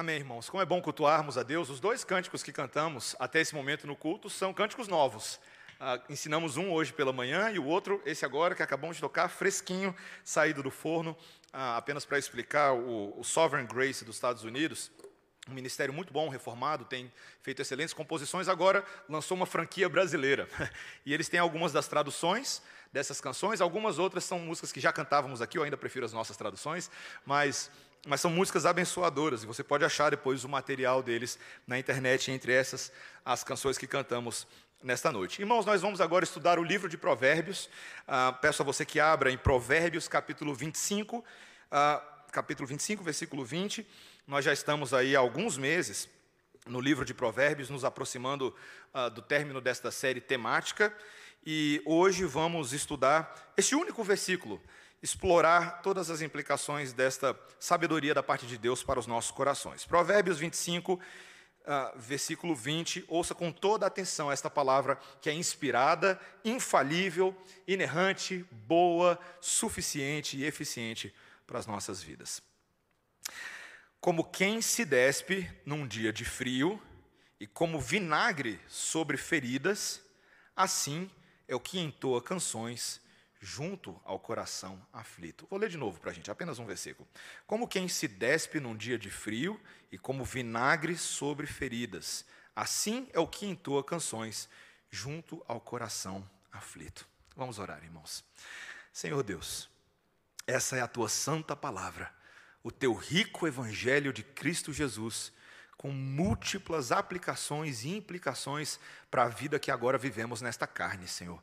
Amém, irmãos. Como é bom cultuarmos a Deus. Os dois cânticos que cantamos até esse momento no culto são cânticos novos. Ah, ensinamos um hoje pela manhã e o outro, esse agora, que acabamos de tocar, fresquinho, saído do forno, ah, apenas para explicar o, o Sovereign Grace dos Estados Unidos. Um ministério muito bom, reformado, tem feito excelentes composições. Agora lançou uma franquia brasileira. E eles têm algumas das traduções dessas canções, algumas outras são músicas que já cantávamos aqui, eu ainda prefiro as nossas traduções, mas mas são músicas abençoadoras, e você pode achar depois o material deles na internet, entre essas, as canções que cantamos nesta noite. Irmãos, nós vamos agora estudar o livro de Provérbios. Ah, peço a você que abra em Provérbios, capítulo 25, ah, capítulo 25, versículo 20. Nós já estamos aí há alguns meses no livro de Provérbios, nos aproximando ah, do término desta série temática, e hoje vamos estudar este único versículo explorar todas as implicações desta sabedoria da parte de Deus para os nossos corações. Provérbios 25, uh, ah, versículo 20, ouça com toda atenção esta palavra que é inspirada, infalível, inerrante, boa, suficiente e eficiente para as nossas vidas. Como quem se despe num dia de frio e como vinagre sobre feridas, assim é o que entoa canções junto ao coração aflito. Vou ler de novo para a gente, apenas um versículo. Como quem se despe num dia de frio e como vinagre sobre feridas, assim é o que entoa canções junto ao coração aflito. Vamos orar, irmãos. Senhor Deus, essa é a tua santa palavra, o teu rico evangelho de Cristo Jesus, com múltiplas aplicações e implicações para a vida que agora vivemos nesta carne, Senhor.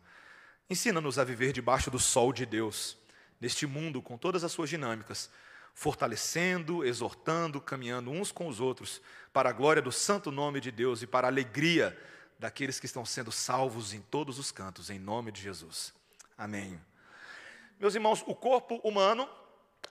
Ensina-nos a viver debaixo do sol de Deus, neste mundo com todas as suas dinâmicas, fortalecendo, exortando, caminhando uns com os outros, para a glória do santo nome de Deus e para a alegria daqueles que estão sendo salvos em todos os cantos, em nome de Jesus. Amém. Meus irmãos, o corpo humano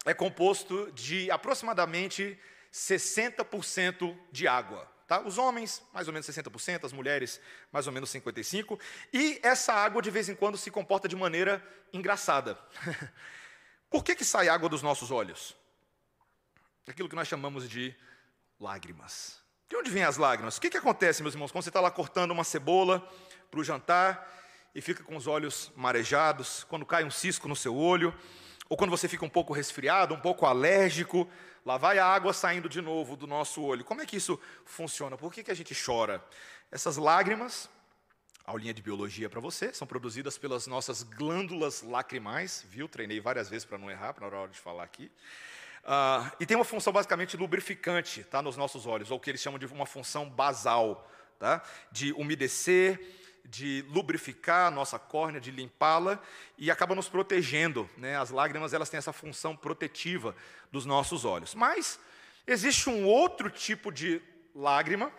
é composto de aproximadamente 60% de água. Tá? Os homens, mais ou menos 60%, as mulheres, mais ou menos 55%. E essa água, de vez em quando, se comporta de maneira engraçada. Por que, que sai água dos nossos olhos? Aquilo que nós chamamos de lágrimas. De onde vêm as lágrimas? O que, que acontece, meus irmãos, quando você está lá cortando uma cebola para o jantar e fica com os olhos marejados, quando cai um cisco no seu olho, ou quando você fica um pouco resfriado, um pouco alérgico, lá vai a água saindo de novo do nosso olho. Como é que isso funciona? Por que, que a gente chora? Essas lágrimas, aulinha de biologia para você, são produzidas pelas nossas glândulas lacrimais, viu? Treinei várias vezes para não errar, para na hora de falar aqui. Uh, e tem uma função basicamente lubrificante tá, nos nossos olhos, ou o que eles chamam de uma função basal, tá, de umedecer, de lubrificar a nossa córnea, de limpá-la e acaba nos protegendo. Né? As lágrimas elas têm essa função protetiva dos nossos olhos. Mas existe um outro tipo de lágrima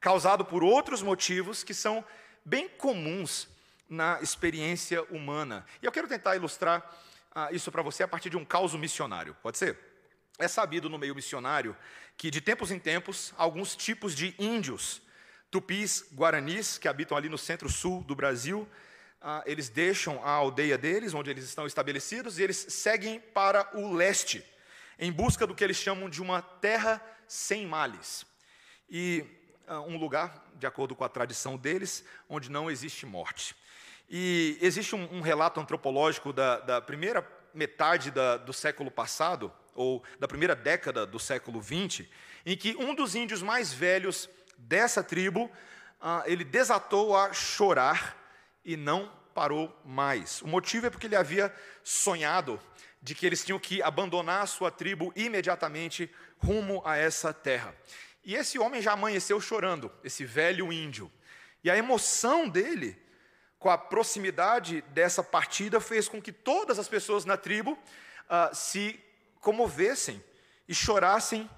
causado por outros motivos que são bem comuns na experiência humana. E eu quero tentar ilustrar ah, isso para você a partir de um caso missionário. Pode ser? É sabido no meio missionário que de tempos em tempos alguns tipos de índios tupis guaranis, que habitam ali no centro-sul do Brasil, ah, eles deixam a aldeia deles, onde eles estão estabelecidos, e eles seguem para o leste, em busca do que eles chamam de uma terra sem males. E ah, um lugar, de acordo com a tradição deles, onde não existe morte. E existe um, um relato antropológico da, da primeira metade da, do século passado, ou da primeira década do século XX, em que um dos índios mais velhos dessa tribo, ah, ele desatou a chorar e não parou mais. O motivo é porque ele havia sonhado de que eles tinham que abandonar a sua tribo imediatamente rumo a essa terra. E esse homem já amanheceu chorando, esse velho índio. E a emoção dele, com a proximidade dessa partida, fez com que todas as pessoas na tribo ah, se comovessem e chorassem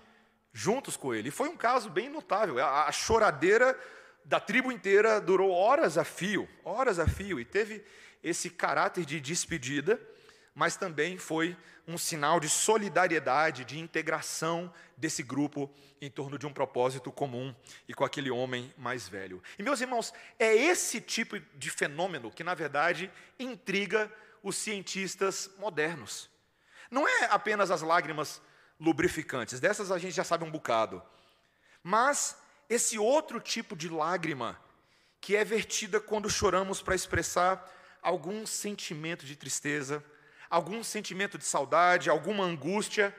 juntos com ele. E foi um caso bem notável. A, a choradeira da tribo inteira durou horas a fio, horas a fio, e teve esse caráter de despedida, mas também foi um sinal de solidariedade, de integração desse grupo em torno de um propósito comum e com aquele homem mais velho. E meus irmãos, é esse tipo de fenômeno que, na verdade, intriga os cientistas modernos. Não é apenas as lágrimas lubrificantes. Dessas a gente já sabe um bocado. Mas esse outro tipo de lágrima, que é vertida quando choramos para expressar algum sentimento de tristeza, algum sentimento de saudade, alguma angústia,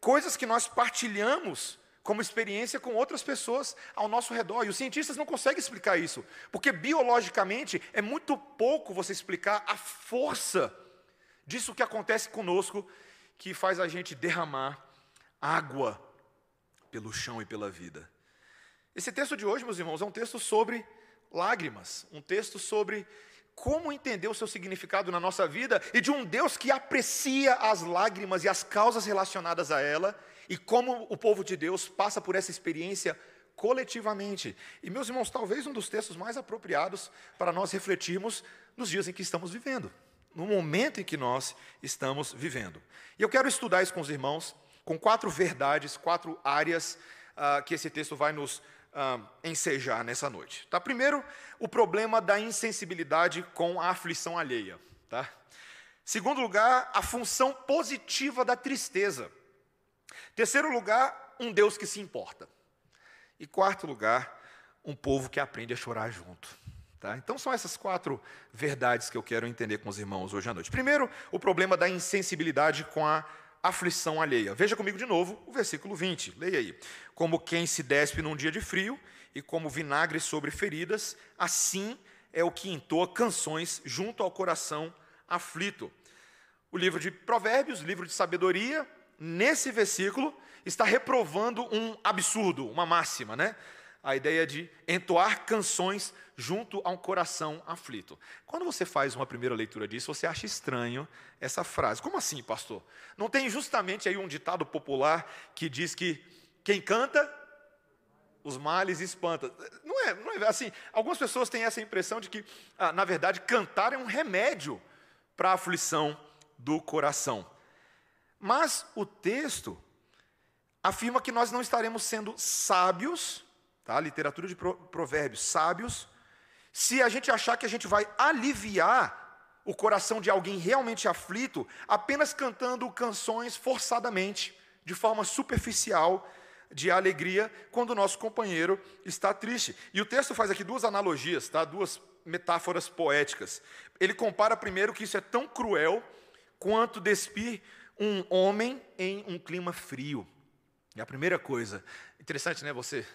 coisas que nós partilhamos como experiência com outras pessoas ao nosso redor. E os cientistas não conseguem explicar isso, porque biologicamente é muito pouco você explicar a força disso que acontece conosco, que faz a gente derramar água pelo chão e pela vida. Esse texto de hoje, meus irmãos, é um texto sobre lágrimas, um texto sobre como entender o seu significado na nossa vida e de um Deus que aprecia as lágrimas e as causas relacionadas a ela e como o povo de Deus passa por essa experiência coletivamente. E, meus irmãos, talvez um dos textos mais apropriados para nós refletirmos nos dias em que estamos vivendo, no momento em que nós estamos vivendo. E eu quero estudar isso com os irmãos, com quatro verdades, quatro áreas uh, que esse texto vai nos uh, ensejar nessa noite. Tá? Primeiro, o problema da insensibilidade com a aflição alheia. Tá? Segundo lugar, a função positiva da tristeza. Terceiro lugar, um Deus que se importa. E quarto lugar, um povo que aprende a chorar junto. Tá? Então são essas quatro verdades que eu quero entender com os irmãos hoje à noite. Primeiro, o problema da insensibilidade com a aflição alheia. Veja comigo de novo o versículo 20, leia aí. Como quem se despe num dia de frio e como vinagre sobre feridas, assim é o que entoa canções junto ao coração aflito. O livro de Provérbios, livro de sabedoria, nesse versículo está reprovando um absurdo, uma máxima, né? A ideia de entoar canções junto a um coração aflito. Quando você faz uma primeira leitura disso, você acha estranho essa frase. Como assim, pastor? Não tem justamente aí um ditado popular que diz que quem canta, os males espanta. Não é, não é assim. Algumas pessoas têm essa impressão de que, ah, na verdade, cantar é um remédio para a aflição do coração. Mas o texto afirma que nós não estaremos sendo sábios tá? literatura de provérbios, sábios, se a gente achar que a gente vai aliviar o coração de alguém realmente aflito apenas cantando canções forçadamente, de forma superficial, de alegria, quando o nosso companheiro está triste. E o texto faz aqui duas analogias, tá? duas metáforas poéticas. Ele compara primeiro que isso é tão cruel quanto despir um homem em um clima frio. É a primeira coisa. Interessante, né? Você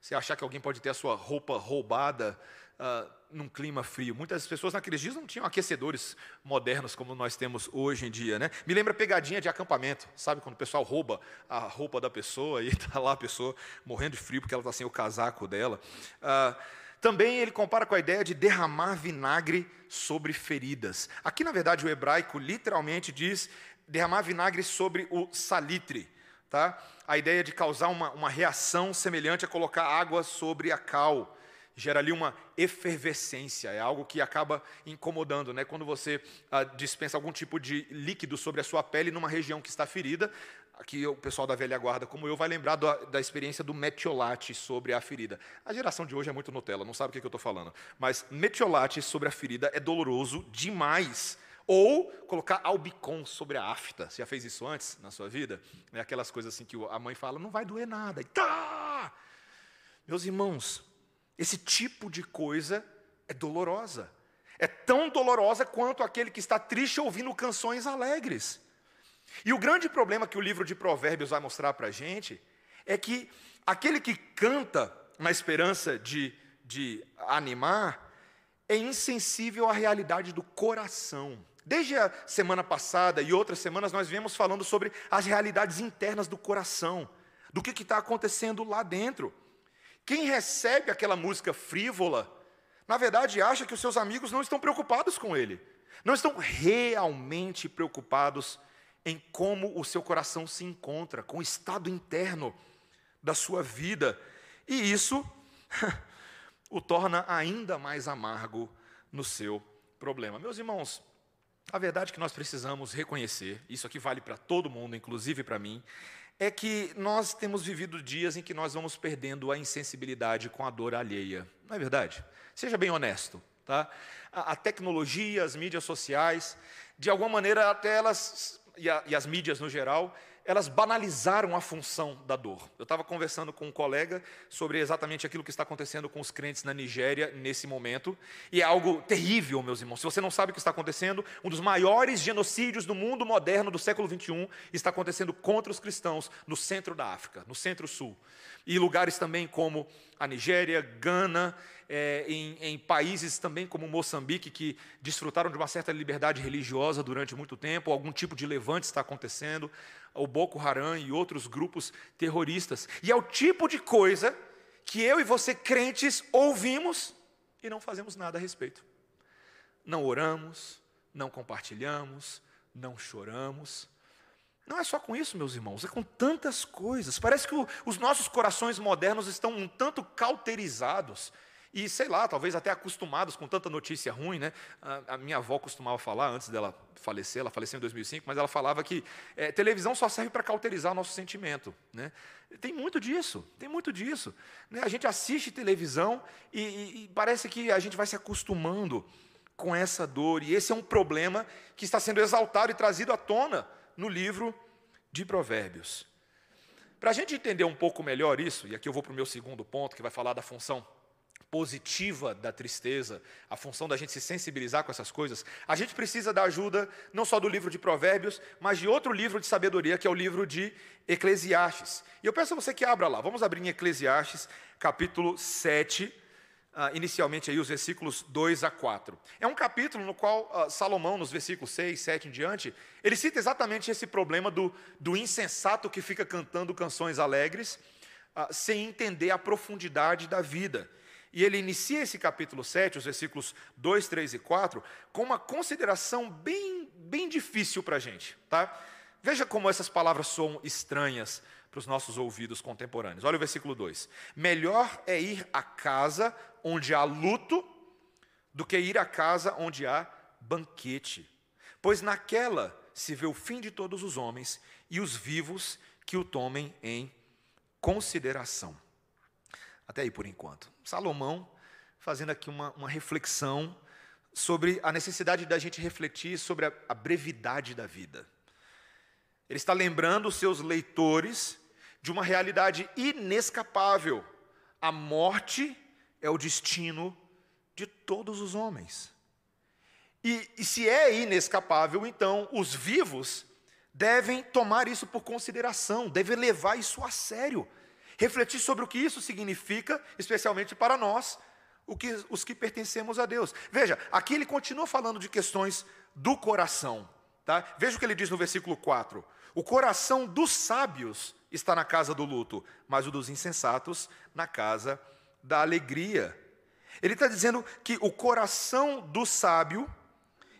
você achar que alguém pode ter a sua roupa roubada uh, num clima frio. Muitas pessoas naqueles dias não tinham aquecedores modernos como nós temos hoje em dia. Né? Me lembra pegadinha de acampamento, sabe? Quando o pessoal rouba a roupa da pessoa e está lá a pessoa morrendo de frio porque ela está sem o casaco dela. Uh, também ele compara com a ideia de derramar vinagre sobre feridas. Aqui, na verdade, o hebraico literalmente diz derramar vinagre sobre o salitre. Tá? A ideia de causar uma, uma reação semelhante a colocar água sobre a cal gera ali uma efervescência, é algo que acaba incomodando, né? Quando você ah, dispensa algum tipo de líquido sobre a sua pele numa região que está ferida, aqui o pessoal da velha guarda, como eu, vai lembrar da, da experiência do metiolate sobre a ferida. A geração de hoje é muito Nutella, não sabe o que, que eu estou falando, mas metiolate sobre a ferida é doloroso demais. Ou colocar albicon sobre a afta. Você já fez isso antes na sua vida? É aquelas coisas assim que a mãe fala, não vai doer nada. E tá! Meus irmãos, esse tipo de coisa é dolorosa. É tão dolorosa quanto aquele que está triste ouvindo canções alegres. E o grande problema que o livro de Provérbios vai mostrar para a gente é que aquele que canta na esperança de, de animar é insensível à realidade do coração. Desde a semana passada e outras semanas, nós viemos falando sobre as realidades internas do coração, do que está acontecendo lá dentro. Quem recebe aquela música frívola, na verdade acha que os seus amigos não estão preocupados com ele, não estão realmente preocupados em como o seu coração se encontra, com o estado interno da sua vida. E isso o torna ainda mais amargo no seu problema. Meus irmãos, a verdade que nós precisamos reconhecer, isso aqui vale para todo mundo, inclusive para mim, é que nós temos vivido dias em que nós vamos perdendo a insensibilidade com a dor alheia. Não é verdade? Seja bem honesto. Tá? A, a tecnologia, as mídias sociais, de alguma maneira, até elas, e, a, e as mídias no geral, elas banalizaram a função da dor. Eu estava conversando com um colega sobre exatamente aquilo que está acontecendo com os crentes na Nigéria nesse momento, e é algo terrível, meus irmãos. Se você não sabe o que está acontecendo, um dos maiores genocídios do mundo moderno do século 21 está acontecendo contra os cristãos no centro da África, no centro-sul. E lugares também como a Nigéria, Gana, é, em, em, países também como Moçambique, que desfrutaram de uma certa liberdade religiosa durante muito tempo, algum tipo de levante está acontecendo, o Boko Haram e outros grupos terroristas. E é o tipo de coisa que eu e você, crentes, ouvimos e não fazemos nada a respeito. Não oramos, não compartilhamos, não choramos. Não é só com isso, meus irmãos, é com tantas coisas. Parece que o, os nossos corações modernos estão um tanto cauterizados e, sei lá, talvez até acostumados com tanta notícia ruim, né? A, a, minha avó costumava falar, antes dela falecer, ela faleceu em 2005, mas ela falava que é, televisão só serve para cauterizar nosso sentimento, né? Tem muito disso, tem muito disso. Né? A gente assiste televisão e, e, e parece que a gente vai se acostumando com essa dor, e esse é um problema que está sendo exaltado e trazido à tona no livro de Provérbios. Para a gente entender um pouco melhor isso, e aqui eu vou para o meu segundo ponto, que vai falar da função positiva da tristeza, a função da gente se sensibilizar com essas coisas, a gente precisa da ajuda não só do livro de Provérbios, mas de outro livro de sabedoria, que é o livro de Eclesiastes. E eu peço a você que abra lá, vamos abrir em Eclesiastes, capítulo 7, Uh, inicialmente aí os versículos 2 a 4. É um capítulo no qual uh, Salomão, nos versículos 6, 7 em diante, ele cita exatamente esse problema do, do insensato que fica cantando canções alegres, uh, sem entender a profundidade da vida. E ele inicia esse capítulo 7, os versículos 2, 3 e 4, com uma consideração bem, bem difícil para a gente. Tá? Veja como essas palavras soam estranhas para os nossos ouvidos contemporâneos. Olha o versículo 2: Melhor é ir à casa onde há luto do que ir à casa onde há banquete, pois naquela se vê o fim de todos os homens e os vivos que o tomem em consideração. Até aí por enquanto. Salomão fazendo aqui uma, uma reflexão sobre a necessidade da gente refletir sobre a, a brevidade da vida. Ele está lembrando os seus leitores de uma realidade inescapável. A morte é o destino de todos os homens. E, e, se é inescapável, então os vivos devem tomar isso por consideração, devem levar isso a sério refletir sobre o que isso significa, especialmente para nós, que, os que pertencemos a Deus. Veja, aqui ele continua falando de questões do coração. Tá? Veja o que ele diz no versículo 4: O coração dos sábios está na casa do luto, mas o dos insensatos na casa da alegria. Ele está dizendo que o coração do sábio,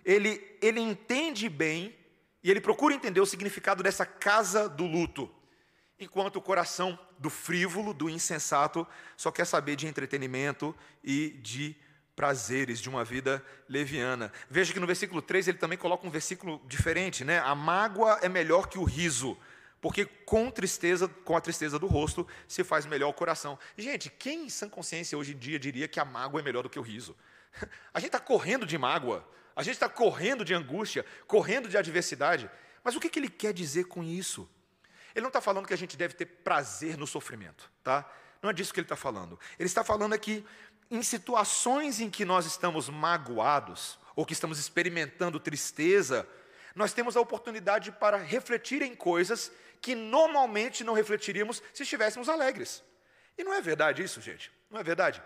ele, ele entende bem e ele procura entender o significado dessa casa do luto enquanto o coração do frívolo, do insensato, só quer saber de entretenimento e de prazeres, de uma vida leviana. Veja que no versículo 3 ele também coloca um versículo diferente, né? A mágoa é melhor que o riso, porque com tristeza, com a tristeza do rosto, se faz melhor o coração. Gente, quem em sã consciência hoje em dia diria que a mágoa é melhor do que o riso? A gente está correndo de mágoa, a gente está correndo de angústia, correndo de adversidade. Mas o que, que ele quer dizer com isso? Ele não está falando que a gente deve ter prazer no sofrimento, tá? Não é disso que ele está falando. Ele está falando aqui em situações em que nós estamos magoados ou que estamos experimentando tristeza, nós temos a oportunidade para refletir em coisas que normalmente não refletiríamos se estivéssemos alegres. E não é verdade isso, gente? Não é verdade?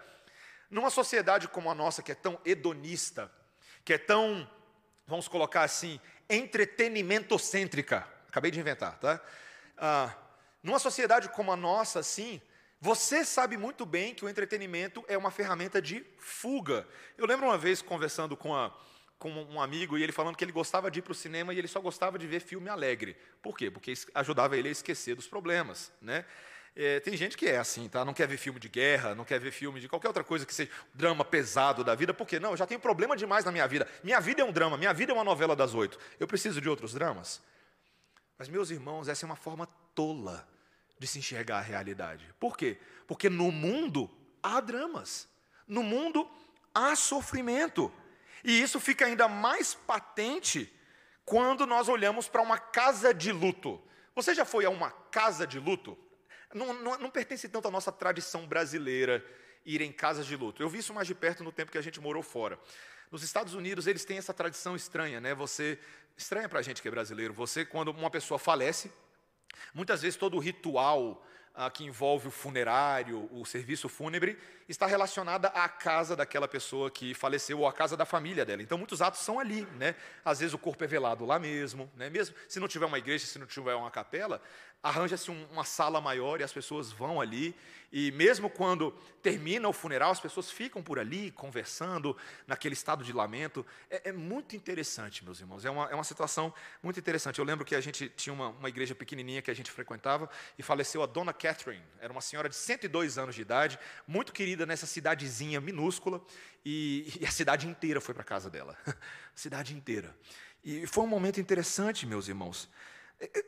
Numa sociedade como a nossa, que é tão hedonista, que é tão, vamos colocar assim, entretenimento-cêntrica, acabei de inventar, tá? ah, numa sociedade como a nossa, assim, você sabe muito bem que o entretenimento é uma ferramenta de fuga. Eu lembro uma vez conversando com, a, com um amigo e ele falando que ele gostava de ir para o cinema e ele só gostava de ver filme alegre. Por quê? Porque ajudava ele a esquecer dos problemas, né? É, tem gente que é assim, tá? Não quer ver filme de guerra, não quer ver filme de qualquer outra coisa que seja drama pesado da vida, porque não, eu já tenho problema demais na minha vida. Minha vida é um drama, minha vida é uma novela das oito. Eu preciso de outros dramas. Mas, meus irmãos, essa é uma forma tola de se enxergar a realidade. Por quê? Porque no mundo há dramas, no mundo há sofrimento. E isso fica ainda mais patente quando nós olhamos para uma casa de luto. Você já foi a uma casa de luto? Não, não, não pertence tanto à nossa tradição brasileira ir em casas de luto. Eu vi isso mais de perto no tempo que a gente morou fora. Nos Estados Unidos, eles têm essa tradição estranha, né? Você. Estranha para a gente que é brasileiro. Você, quando uma pessoa falece, muitas vezes todo o ritual ah, que envolve o funerário, o serviço fúnebre, está relacionada à casa daquela pessoa que faleceu ou à casa da família dela. Então, muitos atos são ali, né? Às vezes o corpo é velado lá mesmo, né? Mesmo se não tiver uma igreja, se não tiver uma capela, arranja-se uma sala maior e as pessoas vão ali. E mesmo quando termina o funeral, as pessoas ficam por ali conversando, naquele estado de lamento. É, é muito interessante, meus irmãos. É uma, é uma situação muito interessante. Eu lembro que a gente tinha uma, uma igreja pequenininha que a gente frequentava e faleceu a dona Catherine. Era uma senhora de 102 anos de idade, muito querida nessa cidadezinha minúscula. E, e a cidade inteira foi para a casa dela. cidade inteira. E foi um momento interessante, meus irmãos é, é,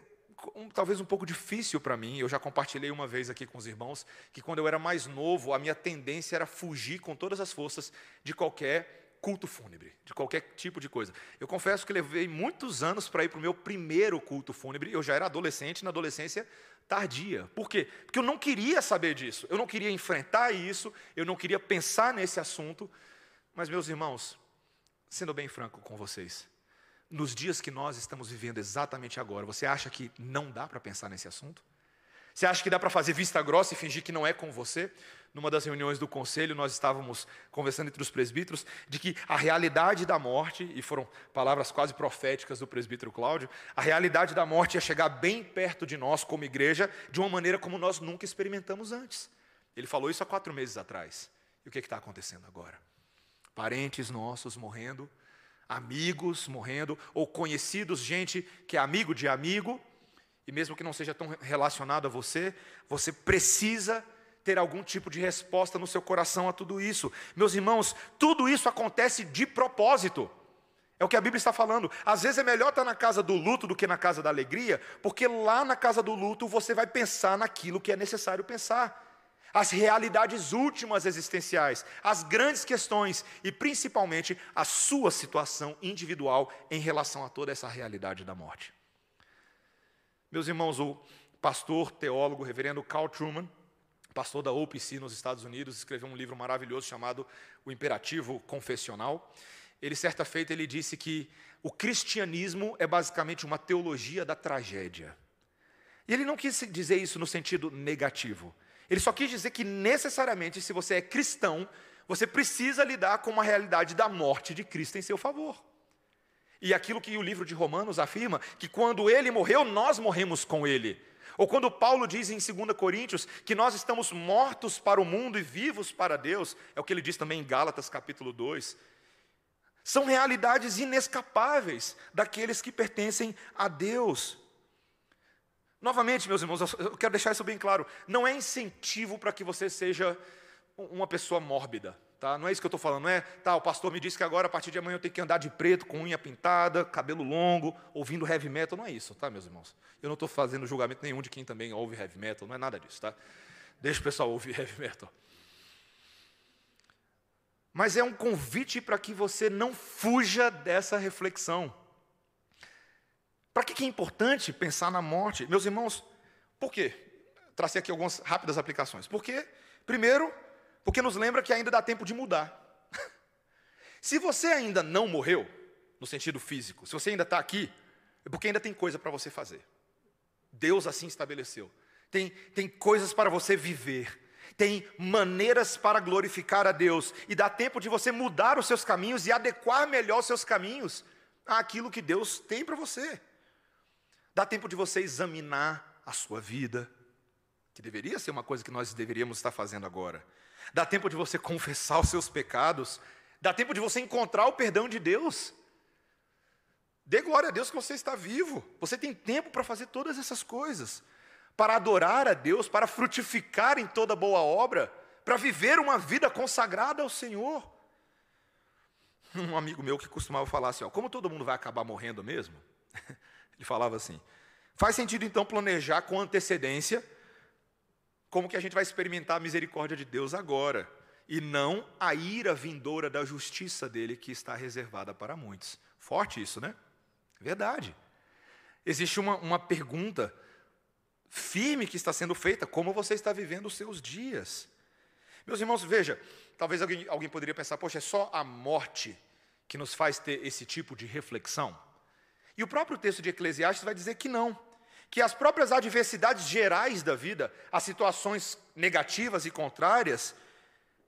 um, talvez um pouco difícil para mim. Eu já compartilhei uma vez aqui com os irmãos que quando eu era mais novo, a minha tendência era fugir com todas as forças de qualquer culto fúnebre, de qualquer tipo de coisa. Eu confesso que levei muitos anos para ir para o meu primeiro culto fúnebre. Eu já era adolescente, na adolescência tardia. Por quê? Porque eu não queria saber disso, eu não queria enfrentar isso, eu não queria pensar nesse assunto. Mas, meus irmãos, sendo bem franco com vocês, nos dias que nós estamos vivendo exatamente agora, você acha que não dá para pensar nesse assunto? Você acha que dá para fazer vista grossa e fingir que não é com você? Numa das reuniões do conselho, nós estávamos conversando entre os presbíteros de que a realidade da morte, e foram palavras quase proféticas do presbítero Cláudio, a realidade da morte ia chegar bem perto de nós como igreja, de uma maneira como nós nunca experimentamos antes. Ele falou isso há quatro meses atrás. E o que está acontecendo agora? Parentes nossos morrendo, amigos morrendo, ou conhecidos, gente que é amigo de amigo, e mesmo que não seja tão relacionado a você, você precisa ter algum tipo de resposta no seu coração a tudo isso. Meus irmãos, tudo isso acontece de propósito. É o que a Bíblia está falando. Às vezes é melhor estar na casa do luto do que na casa da alegria, porque lá na casa do luto você vai pensar naquilo que é necessário pensar as realidades últimas existenciais, as grandes questões e principalmente a sua situação individual em relação a toda essa realidade da morte. Meus irmãos, o pastor, teólogo, reverendo Carl Truman, pastor da OPC nos Estados Unidos, escreveu um livro maravilhoso chamado O Imperativo Confessional. Ele, certa feita, ele disse que o cristianismo é basicamente uma teologia da tragédia. E ele não quis dizer isso no sentido negativo. Ele só quis dizer que necessariamente, se você é cristão, você precisa lidar com uma realidade da morte de Cristo em seu favor. E aquilo que o livro de Romanos afirma, que quando ele morreu, nós morremos com ele. Ou quando Paulo diz em 2 Coríntios que nós estamos mortos para o mundo e vivos para Deus, é o que ele diz também em Gálatas capítulo 2. São realidades inescapáveis daqueles que pertencem a Deus. Novamente, meus irmãos, eu quero deixar isso bem claro. Não é incentivo para que você seja uma pessoa mórbida. Tá? Não é isso que eu estou falando, não é? Tá, o pastor me disse que agora, a partir de amanhã, eu tenho que andar de preto, com unha pintada, cabelo longo, ouvindo heavy metal. Não é isso, tá, meus irmãos? Eu não estou fazendo julgamento nenhum de quem também ouve heavy metal, não é nada disso, tá? Deixa o pessoal ouvir heavy metal. Mas é um convite para que você não fuja dessa reflexão. Para que é importante pensar na morte? Meus irmãos, por quê? Tracei aqui algumas rápidas aplicações. Por quê? Primeiro, porque nos lembra que ainda dá tempo de mudar. se você ainda não morreu, no sentido físico, se você ainda está aqui, é porque ainda tem coisa para você fazer. Deus assim estabeleceu. Tem, tem coisas para você viver. Tem maneiras para glorificar a Deus. E dá tempo de você mudar os seus caminhos e adequar melhor os seus caminhos àquilo que Deus tem para você. Dá tempo de você examinar a sua vida, que deveria ser uma coisa que nós deveríamos estar fazendo agora. Dá tempo de você confessar os seus pecados. Dá tempo de você encontrar o perdão de Deus. Dê glória a Deus que você está vivo. Você tem tempo para fazer todas essas coisas. Para adorar a Deus, para frutificar em toda boa obra, para viver uma vida consagrada ao Senhor. Um amigo meu que costumava falar assim: ó, como todo mundo vai acabar morrendo mesmo, Ele falava assim: faz sentido então planejar com antecedência como que a gente vai experimentar a misericórdia de Deus agora, e não a ira vindoura da justiça dele que está reservada para muitos. Forte isso, né? Verdade. Existe uma, uma pergunta firme que está sendo feita, como você está vivendo os seus dias. Meus irmãos, veja, talvez alguém, alguém poderia pensar, poxa, é só a morte que nos faz ter esse tipo de reflexão. E o próprio texto de Eclesiastes vai dizer que não, que as próprias adversidades gerais da vida, as situações negativas e contrárias,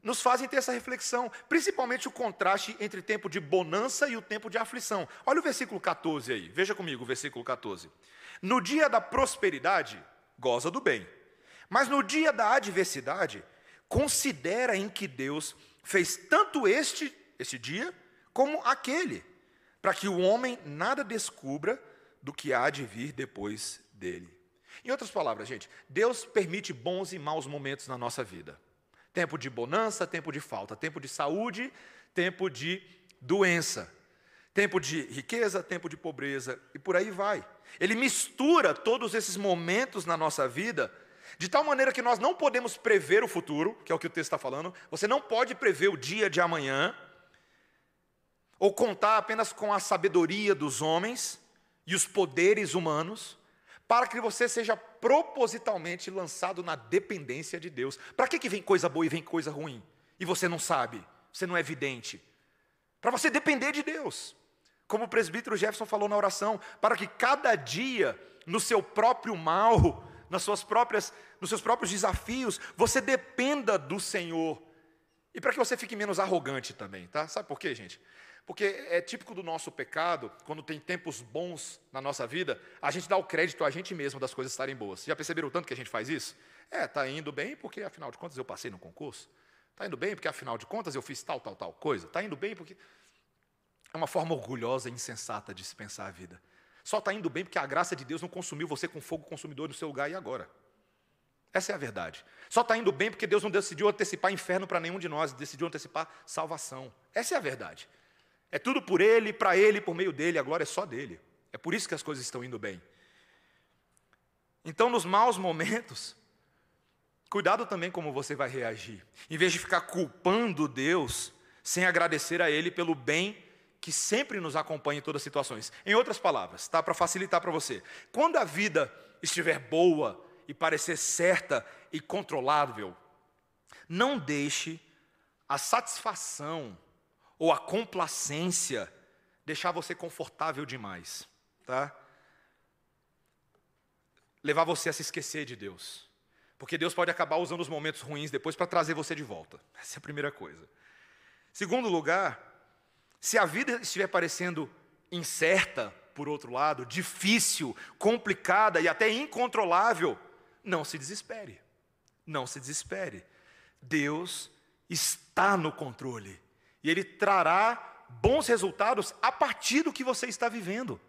nos fazem ter essa reflexão, principalmente o contraste entre tempo de bonança e o tempo de aflição. Olha o versículo 14 aí, veja comigo o versículo 14. No dia da prosperidade, goza do bem, mas no dia da adversidade, considera em que Deus fez tanto este, este dia, como aquele, para que o homem nada descubra do que há de vir depois dele. Em outras palavras, gente, Deus permite bons e maus momentos na nossa vida. Tempo de bonança, tempo de falta, tempo de saúde, tempo de doença, tempo de riqueza, tempo de pobreza e por aí vai. Ele mistura todos esses momentos na nossa vida de tal maneira que nós não podemos prever o futuro, que é o que o texto está falando. Você não pode prever o dia de amanhã, ou contar apenas com a sabedoria dos homens e os poderes humanos, para que você seja propositalmente lançado na dependência de Deus. Para que, que vem coisa boa e vem coisa ruim? E você não sabe, você não é evidente. Para você depender de Deus. Como o presbítero Jefferson falou na oração, para que cada dia, no seu próprio mal, nas suas próprias, nos seus próprios desafios, você dependa do Senhor. E para que você fique menos arrogante também, tá? Sabe por quê, gente? Porque é típico do nosso pecado, quando tem tempos bons na nossa vida, a gente dá o crédito a gente mesmo das coisas estarem boas. Já perceberam o tanto que a gente faz isso? É, está indo bem porque, afinal de contas, eu passei no concurso. Está indo bem porque, afinal de contas, eu fiz tal, tal, tal coisa. Está indo bem porque. É uma forma orgulhosa e insensata de se pensar a vida. Só está indo bem porque a graça de Deus não consumiu você com fogo consumidor no seu lugar e agora. Essa é a verdade. Só está indo bem porque Deus não decidiu antecipar inferno para nenhum de nós, decidiu antecipar salvação. Essa é a verdade. É tudo por Ele, para Ele, por meio dele, a glória é só dele. É por isso que as coisas estão indo bem. Então, nos maus momentos, cuidado também como você vai reagir. Em vez de ficar culpando Deus, sem agradecer a Ele pelo bem que sempre nos acompanha em todas as situações. Em outras palavras, tá? Para facilitar para você. Quando a vida estiver boa e parecer certa e controlável, não deixe a satisfação ou a complacência deixar você confortável demais, tá? Levar você a se esquecer de Deus. Porque Deus pode acabar usando os momentos ruins depois para trazer você de volta. Essa é a primeira coisa. Segundo lugar, se a vida estiver parecendo incerta, por outro lado, difícil, complicada e até incontrolável, não se desespere. Não se desespere. Deus está no controle. Ele trará bons resultados a partir do que você está vivendo.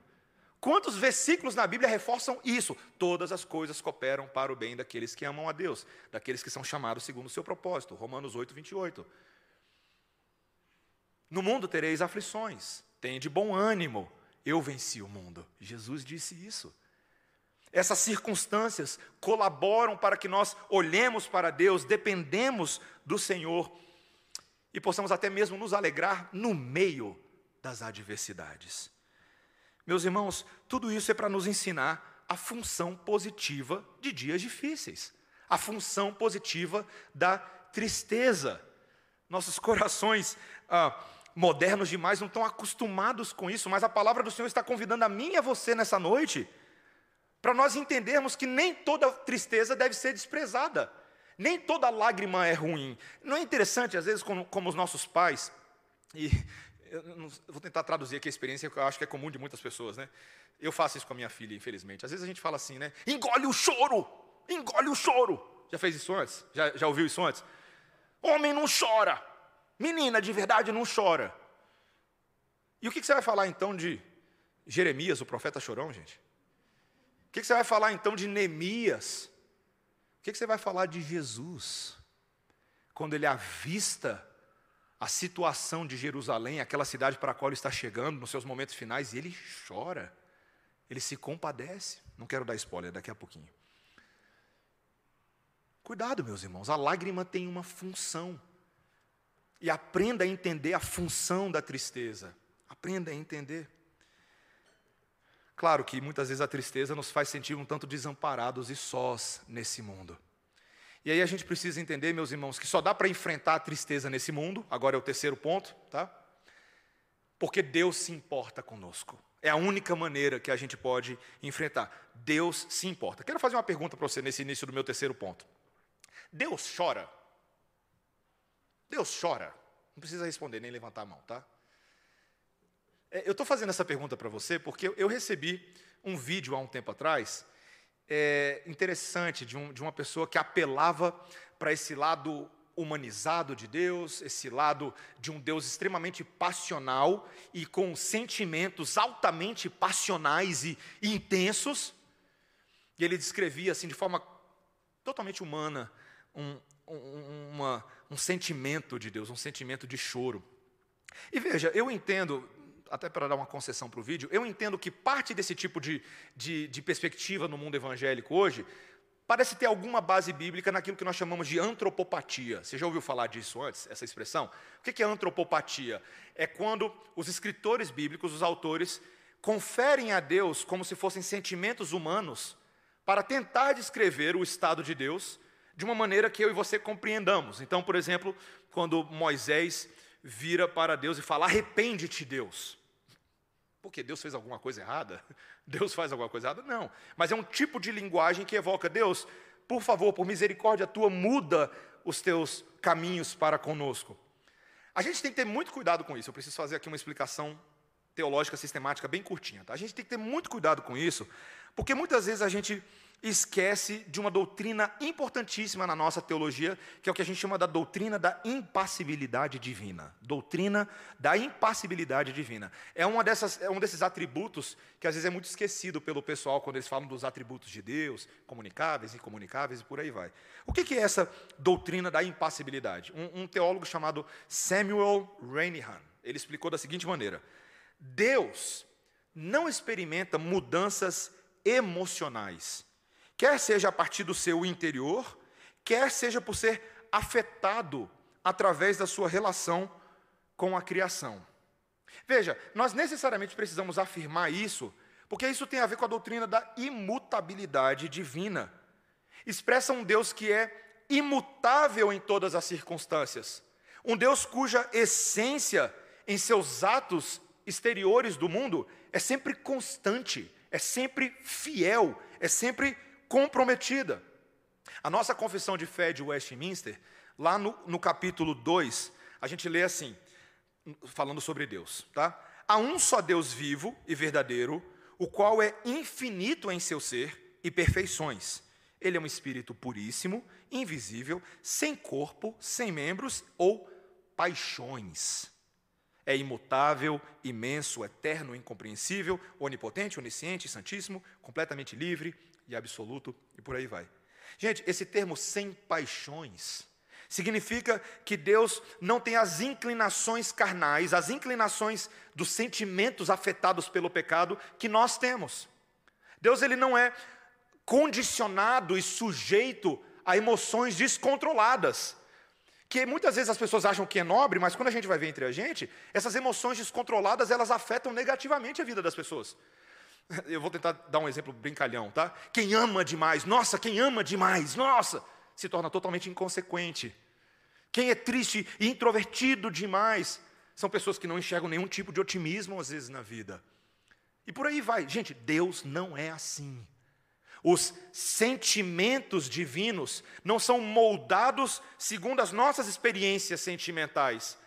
Quantos versículos na Bíblia reforçam isso? Todas as coisas cooperam para o bem daqueles que amam a Deus, daqueles que são chamados segundo o seu propósito. Romanos 8, 28. No mundo tereis aflições, de bom ânimo, eu venci o mundo. Jesus disse isso. Essas circunstâncias colaboram para que nós olhemos para Deus, dependemos do Senhor e possamos até mesmo nos alegrar no meio das adversidades. Meus irmãos, tudo isso é para nos ensinar a função positiva de dias difíceis, a função positiva da tristeza. Nossos corações ah, modernos demais não estão acostumados com isso, mas a palavra do Senhor está convidando a mim e a você nessa noite para nós entendermos que nem toda tristeza deve ser desprezada. Nem toda lágrima é ruim. Não é interessante, às vezes, como, como os nossos pais, e eu, não, vou tentar traduzir aqui a experiência que eu acho que é comum de muitas pessoas, né? Eu faço isso com a minha filha, infelizmente. Às vezes a gente fala assim, né? Engole o choro! Engole o choro! Já fez isso antes? Já, já ouviu isso antes? Homem não chora! Menina de verdade não chora. E o que você vai falar então de Jeremias, o profeta chorão, gente? O que você vai falar então de Neemias, o que você vai falar de Jesus? Quando ele avista a situação de Jerusalém, aquela cidade para a qual ele está chegando, nos seus momentos finais, e ele chora, ele se compadece. Não quero dar spoiler, daqui a pouquinho. Cuidado, meus irmãos, a lágrima tem uma função. E aprenda a entender a função da tristeza. Aprenda a entender. Claro que muitas vezes a tristeza nos faz sentir um tanto desamparados e sós nesse mundo. E aí a gente precisa entender, meus irmãos, que só dá para enfrentar a tristeza nesse mundo, agora é o terceiro ponto, tá? Porque Deus se importa conosco. É a única maneira que a gente pode enfrentar. Deus se importa. Quero fazer uma pergunta para você nesse início do meu terceiro ponto. Deus chora? Deus chora? Não precisa responder nem levantar a mão, tá? É, eu estou fazendo essa pergunta para você porque eu recebi um vídeo há um tempo atrás, é, interessante, de, um, de uma pessoa que apelava para esse lado humanizado de Deus, esse lado de um Deus extremamente passional e com sentimentos altamente passionais e, e intensos. E ele descrevia assim de forma totalmente humana um, um, uma, um sentimento de Deus, um sentimento de choro. E veja, eu entendo, até para dar uma concessão para o vídeo, eu entendo que parte desse tipo de, de, de, perspectiva no mundo evangélico hoje parece ter alguma base bíblica naquilo que nós chamamos de antropopatia. Você já ouviu falar disso antes, essa expressão? O que é antropopatia? É quando os escritores bíblicos, os autores, conferem a Deus como se fossem sentimentos humanos para tentar descrever o estado de Deus de uma maneira que eu e você compreendamos. Então, por exemplo, quando Moisés vira para Deus e fala: Arrepende-te, Deus. Porque Deus fez alguma coisa errada? Deus faz alguma coisa errada? Não. Mas é um tipo de linguagem que evoca: Deus, por favor, por misericórdia tua, muda os teus caminhos para conosco. A gente tem que ter muito cuidado com isso. Eu preciso fazer aqui uma explicação teológica sistemática bem curtinha. Tá? A gente tem que ter muito cuidado com isso, porque muitas vezes a gente esquece de uma doutrina importantíssima na nossa teologia, que é o que a gente chama da doutrina da impassibilidade divina. Doutrina da impassibilidade divina. É, uma dessas, é um desses atributos que às vezes é muito esquecido pelo pessoal quando eles falam dos atributos de Deus, comunicáveis, incomunicáveis e por aí vai. O que é essa doutrina da impassibilidade? Um, um teólogo chamado Samuel Renihan, ele explicou da seguinte maneira: Deus não experimenta mudanças emocionais quer seja a partir do seu interior, quer seja por ser afetado através da sua relação com a criação. Veja, nós necessariamente precisamos afirmar isso, porque isso tem a ver com a doutrina da imutabilidade divina. Expressa um Deus que é imutável em todas as circunstâncias, um Deus cuja essência em seus atos exteriores do mundo é sempre constante, é sempre fiel, é sempre comprometida. A nossa confissão de fé de Westminster, lá no, no capítulo 2, a gente lê assim, falando sobre Deus, tá? Há um só Deus vivo e verdadeiro, o qual é infinito em seu ser e perfeições. Ele é um espírito puríssimo, invisível, sem corpo, sem membros ou paixões. É imutável, imenso, eterno, incompreensível, onipotente, onisciente, santíssimo, completamente livre, e absoluto e por aí vai. Gente, esse termo sem paixões significa que Deus não tem as inclinações carnais, as inclinações dos sentimentos afetados pelo pecado que nós temos. Deus ele não é condicionado e sujeito a emoções descontroladas. Que muitas vezes as pessoas acham que é nobre, mas quando a gente vai ver entre a gente, essas emoções descontroladas, elas afetam negativamente a vida das pessoas. Eu vou tentar dar um exemplo brincalhão, tá? Quem ama demais, nossa, quem ama demais, nossa, se torna totalmente inconsequente. Quem é triste e introvertido demais, são pessoas que não enxergam nenhum tipo de otimismo às vezes na vida. E por aí vai. Gente, Deus não é assim. Os sentimentos divinos não são moldados segundo as nossas experiências sentimentais.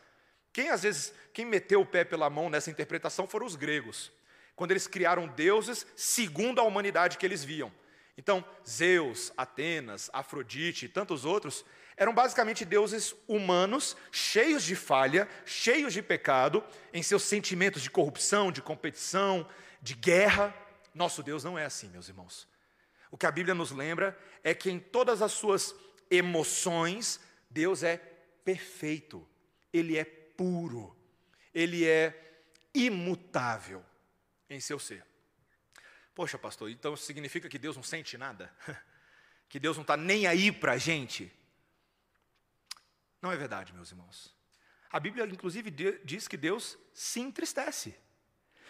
Quem às vezes, quem meteu o pé pela mão nessa interpretação foram os gregos quando eles criaram deuses segundo a humanidade que eles viam. Então, Zeus, Atenas, Afrodite e tantos outros eram basicamente deuses humanos, cheios de falha, cheios de pecado, em seus sentimentos de corrupção, de competição, de guerra. Nosso Deus não é assim, meus irmãos. O que a Bíblia nos lembra é que em todas as suas emoções, Deus é perfeito, Ele é puro, Ele é imutável em seu ser. Poxa, pastor, então significa que Deus não sente nada? Que Deus não está nem aí para a gente? Não é verdade, meus irmãos. A Bíblia, inclusive, diz que Deus se entristece.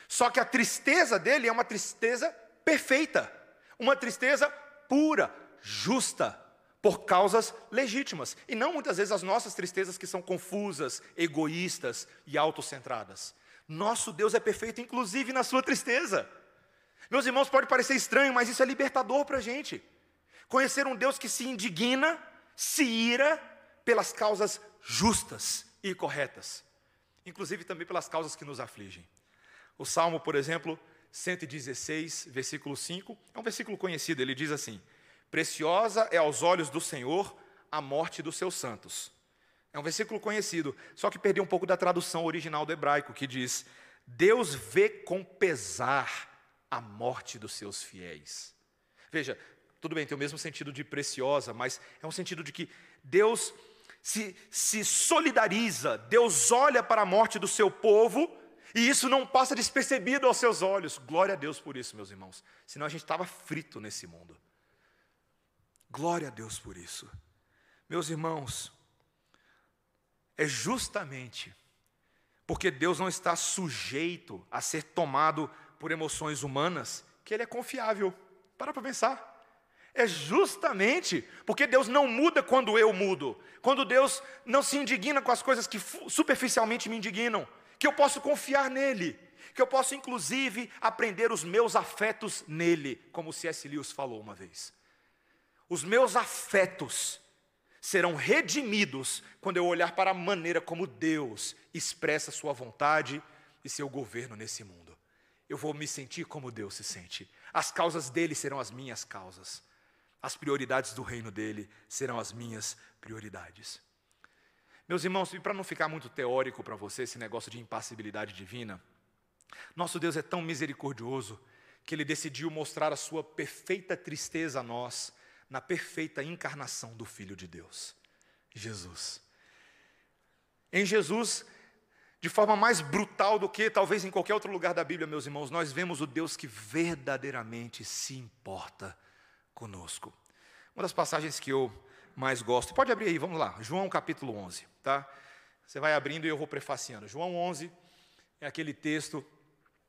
Só que a tristeza dele é uma tristeza perfeita, uma tristeza pura, justa, por causas legítimas, e não muitas vezes as nossas tristezas que são confusas, egoístas e autocentradas. Nosso Deus é perfeito, inclusive na sua tristeza. Meus irmãos, pode parecer estranho, mas isso é libertador para a gente. Conhecer um Deus que se indigna, se ira pelas causas justas e corretas, inclusive também pelas causas que nos afligem. O Salmo, por exemplo, 116, versículo 5, é um versículo conhecido, ele diz assim: Preciosa é aos olhos do Senhor a morte dos seus santos. É um versículo conhecido, só que perdeu um pouco da tradução original do hebraico, que diz: Deus vê com pesar a morte dos seus fiéis. Veja, tudo bem, tem o mesmo sentido de preciosa, mas é um sentido de que Deus se, se solidariza, Deus olha para a morte do seu povo, e isso não passa despercebido aos seus olhos. Glória a Deus por isso, meus irmãos. Senão a gente estava frito nesse mundo. Glória a Deus por isso. Meus irmãos, é justamente porque Deus não está sujeito a ser tomado por emoções humanas que Ele é confiável. Para para pensar. É justamente porque Deus não muda quando eu mudo, quando Deus não se indigna com as coisas que superficialmente me indignam, que eu posso confiar nele, que eu posso inclusive aprender os meus afetos nele, como C.S. Lewis falou uma vez. Os meus afetos serão redimidos quando eu olhar para a maneira como Deus expressa sua vontade e seu governo nesse mundo. Eu vou me sentir como Deus se sente. As causas dele serão as minhas causas. As prioridades do reino dele serão as minhas prioridades. Meus irmãos, e para não ficar muito teórico para você esse negócio de impassibilidade divina, nosso Deus é tão misericordioso que ele decidiu mostrar a sua perfeita tristeza a nós na perfeita encarnação do Filho de Deus, Jesus. Em Jesus, de forma mais brutal do que talvez em qualquer outro lugar da Bíblia, meus irmãos, nós vemos o Deus que verdadeiramente se importa conosco. Uma das passagens que eu mais gosto, pode abrir aí, vamos lá, João capítulo 11, tá? Você vai abrindo e eu vou prefaciando. João 11 é aquele texto,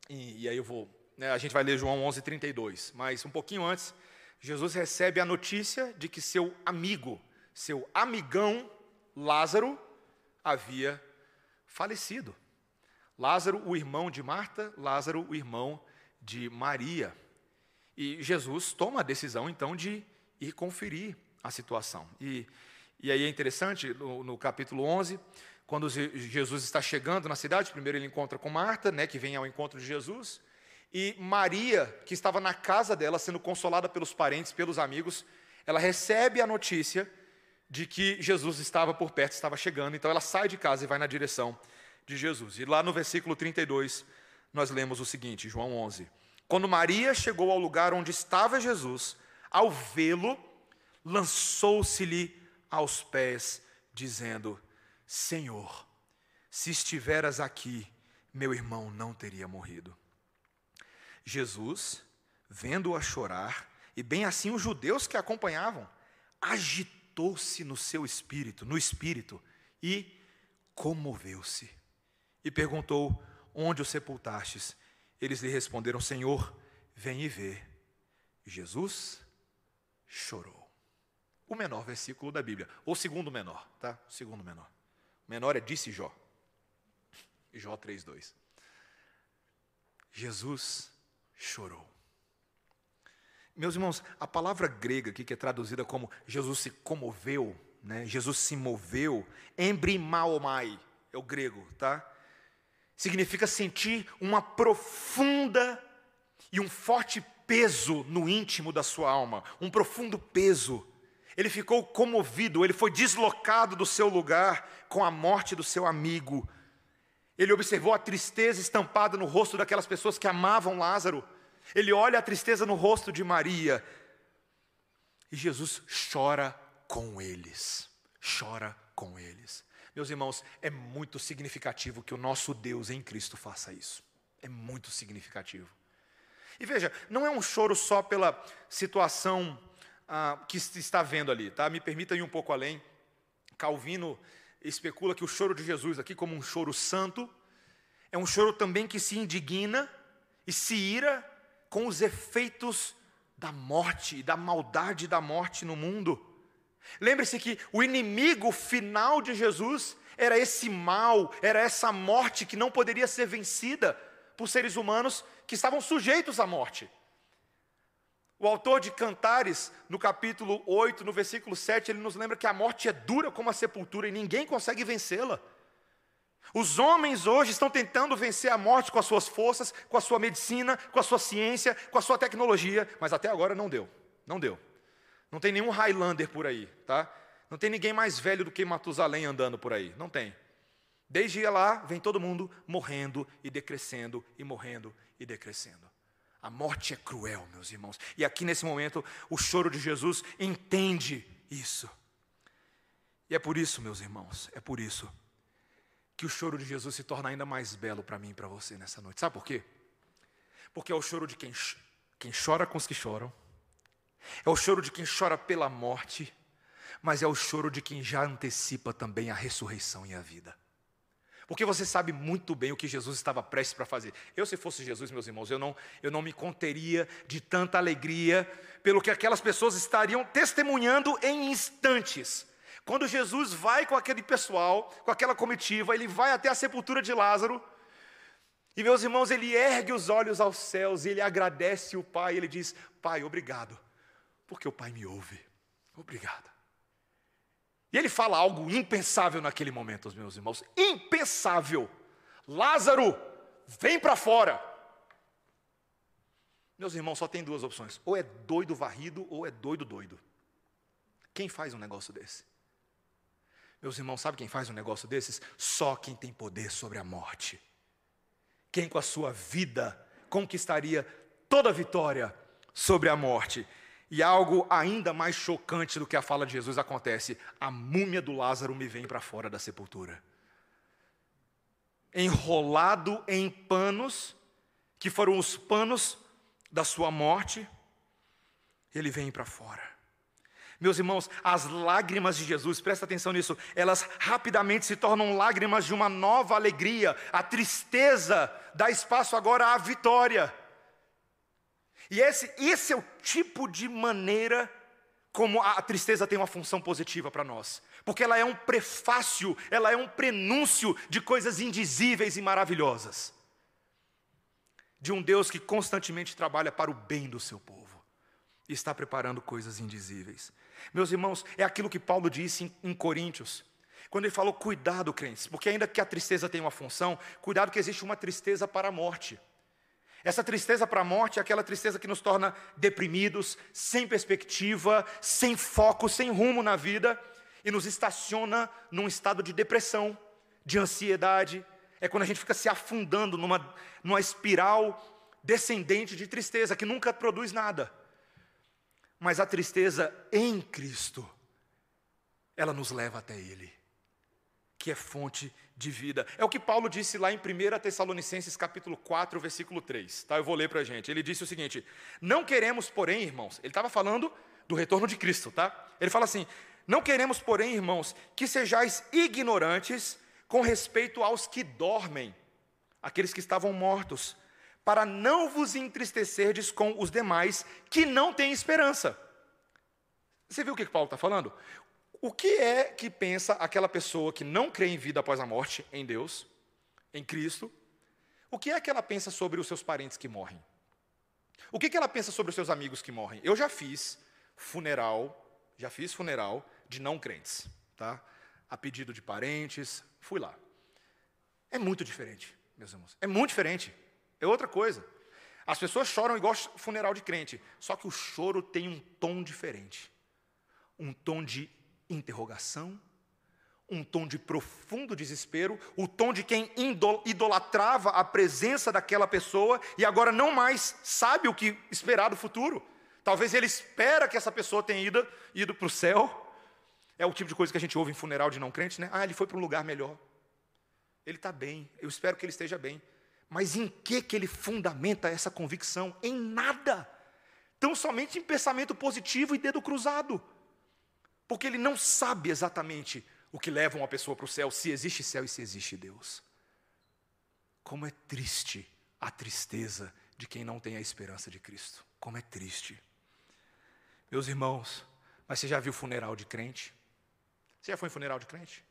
e, e aí eu vou, né, a gente vai ler João 11, 32, mas um pouquinho antes, Jesus recebe a notícia de que seu amigo, seu amigão Lázaro, havia falecido. Lázaro, o irmão de Marta, Lázaro, o irmão de Maria. E Jesus toma a decisão, então, de ir conferir a situação. E, e aí é interessante, no, no capítulo 11, quando Jesus está chegando na cidade, primeiro ele encontra com Marta, né, que vem ao encontro de Jesus, e Maria, que estava na casa dela, sendo consolada pelos parentes, pelos amigos, ela recebe a notícia de que Jesus estava por perto, estava chegando, então ela sai de casa e vai na direção de Jesus. E lá no versículo 32, nós lemos o seguinte, João 11: Quando Maria chegou ao lugar onde estava Jesus, ao vê-lo, lançou-se-lhe aos pés, dizendo: Senhor, se estiveras aqui, meu irmão não teria morrido. Jesus, vendo-a chorar, e bem assim os judeus que a acompanhavam, agitou-se no seu espírito, no espírito, e comoveu-se. E perguntou: Onde o sepultastes? Eles lhe responderam: Senhor, vem e vê. Jesus chorou. O menor versículo da Bíblia, ou segundo menor, tá? O segundo menor. O menor é disse Jó. Jó 3:2. Jesus chorou. Meus irmãos, a palavra grega aqui, que é traduzida como Jesus se comoveu, né? Jesus se moveu, embrimaomai, é o grego, tá? Significa sentir uma profunda e um forte peso no íntimo da sua alma, um profundo peso. Ele ficou comovido, ele foi deslocado do seu lugar com a morte do seu amigo. Ele observou a tristeza estampada no rosto daquelas pessoas que amavam Lázaro. Ele olha a tristeza no rosto de Maria. E Jesus chora com eles. Chora com eles. Meus irmãos, é muito significativo que o nosso Deus em Cristo faça isso. É muito significativo. E veja, não é um choro só pela situação ah, que está vendo ali, tá? Me permita ir um pouco além. Calvino especula que o choro de Jesus aqui, como um choro santo, é um choro também que se indigna e se ira com os efeitos da morte e da maldade da morte no mundo. Lembre-se que o inimigo final de Jesus era esse mal, era essa morte que não poderia ser vencida por seres humanos que estavam sujeitos à morte. O autor de Cantares, no capítulo 8, no versículo 7, ele nos lembra que a morte é dura como a sepultura e ninguém consegue vencê-la. Os homens hoje estão tentando vencer a morte com as suas forças, com a sua medicina, com a sua ciência, com a sua tecnologia, mas até agora não deu. Não deu. Não tem nenhum Highlander por aí, tá? Não tem ninguém mais velho do que Matusalém andando por aí. Não tem. Desde lá vem todo mundo morrendo e decrescendo e morrendo e decrescendo. A morte é cruel, meus irmãos. E aqui nesse momento, o choro de Jesus entende isso. E é por isso, meus irmãos, é por isso que o choro de Jesus se torna ainda mais belo para mim e para você nessa noite. Sabe por quê? Porque é o choro de quem, quem chora com os que choram, é o choro de quem chora pela morte, mas é o choro de quem já antecipa também a ressurreição e a vida. Porque você sabe muito bem o que Jesus estava prestes para fazer. Eu, se fosse Jesus, meus irmãos, eu não, eu não me conteria de tanta alegria pelo que aquelas pessoas estariam testemunhando em instantes. Quando Jesus vai com aquele pessoal, com aquela comitiva, ele vai até a sepultura de Lázaro. E meus irmãos, ele ergue os olhos aos céus e ele agradece o Pai. Ele diz: Pai, obrigado, porque o Pai me ouve. Obrigado. E ele fala algo impensável naquele momento, meus irmãos. Impensável. Lázaro, vem para fora. Meus irmãos, só tem duas opções: ou é doido varrido, ou é doido doido. Quem faz um negócio desse? Meus irmãos, sabe quem faz um negócio desses? Só quem tem poder sobre a morte. Quem com a sua vida conquistaria toda a vitória sobre a morte. E algo ainda mais chocante do que a fala de Jesus acontece: a múmia do Lázaro me vem para fora da sepultura. Enrolado em panos, que foram os panos da sua morte, ele vem para fora. Meus irmãos, as lágrimas de Jesus, presta atenção nisso, elas rapidamente se tornam lágrimas de uma nova alegria. A tristeza dá espaço agora à vitória. E esse, esse é o tipo de maneira como a tristeza tem uma função positiva para nós. Porque ela é um prefácio, ela é um prenúncio de coisas indizíveis e maravilhosas. De um Deus que constantemente trabalha para o bem do seu povo e está preparando coisas indizíveis. Meus irmãos, é aquilo que Paulo disse em, em Coríntios. Quando ele falou, cuidado, crentes, porque ainda que a tristeza tenha uma função, cuidado que existe uma tristeza para a morte. Essa tristeza para a morte é aquela tristeza que nos torna deprimidos, sem perspectiva, sem foco, sem rumo na vida e nos estaciona num estado de depressão, de ansiedade. É quando a gente fica se afundando numa, numa espiral descendente de tristeza que nunca produz nada. Mas a tristeza em Cristo, ela nos leva até Ele, que é fonte de vida. É o que Paulo disse lá em 1 Tessalonicenses capítulo 4, versículo 3. Tá? Eu vou ler para a gente. Ele disse o seguinte: Não queremos, porém, irmãos, ele estava falando do retorno de Cristo, tá? Ele fala assim: Não queremos, porém, irmãos, que sejais ignorantes com respeito aos que dormem, aqueles que estavam mortos, para não vos entristecerdes com os demais que não têm esperança. Você viu o que Paulo está falando? O que é que pensa aquela pessoa que não crê em vida após a morte, em Deus, em Cristo? O que é que ela pensa sobre os seus parentes que morrem? O que, que ela pensa sobre os seus amigos que morrem? Eu já fiz funeral, já fiz funeral de não crentes, tá? A pedido de parentes, fui lá. É muito diferente, meus irmãos. É muito diferente. É outra coisa. As pessoas choram igual funeral de crente, só que o choro tem um tom diferente. Um tom de interrogação, um tom de profundo desespero, o tom de quem idolatrava a presença daquela pessoa e agora não mais sabe o que esperar do futuro. Talvez ele espera que essa pessoa tenha ido, ido para o céu. É o tipo de coisa que a gente ouve em funeral de não crente, né? Ah, ele foi para um lugar melhor. Ele está bem, eu espero que ele esteja bem. Mas em que, que ele fundamenta essa convicção? Em nada. Tão somente em pensamento positivo e dedo cruzado. Porque ele não sabe exatamente o que leva uma pessoa para o céu, se existe céu e se existe Deus. Como é triste a tristeza de quem não tem a esperança de Cristo. Como é triste. Meus irmãos, mas você já viu funeral de crente? Você já foi em funeral de crente?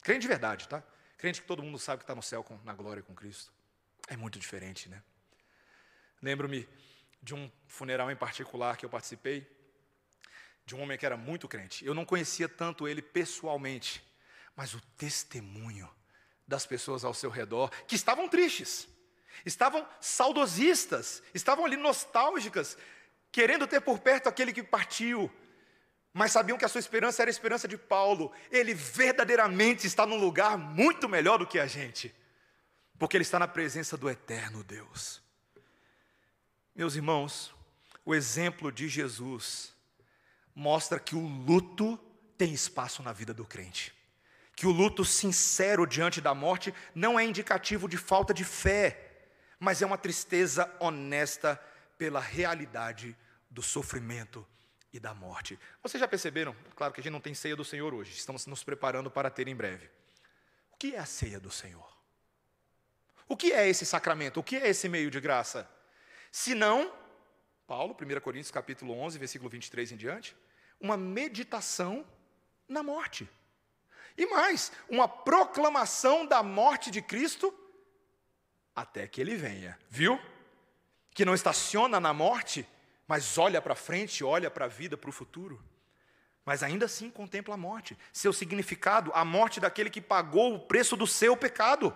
Crente de verdade, tá? Crente que todo mundo sabe que está no céu com, na glória com Cristo. É muito diferente, né? Lembro-me de um funeral em particular que eu participei, de um homem que era muito crente. Eu não conhecia tanto ele pessoalmente, mas o testemunho das pessoas ao seu redor que estavam tristes, estavam saudosistas, estavam ali nostálgicas, querendo ter por perto aquele que partiu, mas sabiam que a sua esperança era a esperança de Paulo. Ele verdadeiramente está num lugar muito melhor do que a gente, porque ele está na presença do eterno Deus. Meus irmãos, o exemplo de Jesus mostra que o luto tem espaço na vida do crente. Que o luto sincero diante da morte não é indicativo de falta de fé, mas é uma tristeza honesta pela realidade do sofrimento e da morte. Vocês já perceberam? Claro que a gente não tem ceia do Senhor hoje, estamos nos preparando para ter em breve. O que é a ceia do Senhor? O que é esse sacramento? O que é esse meio de graça? Se não, Paulo, 1 Coríntios capítulo 11, versículo 23 em diante, uma meditação na morte. E mais, uma proclamação da morte de Cristo até que ele venha. Viu? Que não estaciona na morte, mas olha para frente, olha para a vida, para o futuro. Mas ainda assim contempla a morte. Seu significado, a morte daquele que pagou o preço do seu pecado.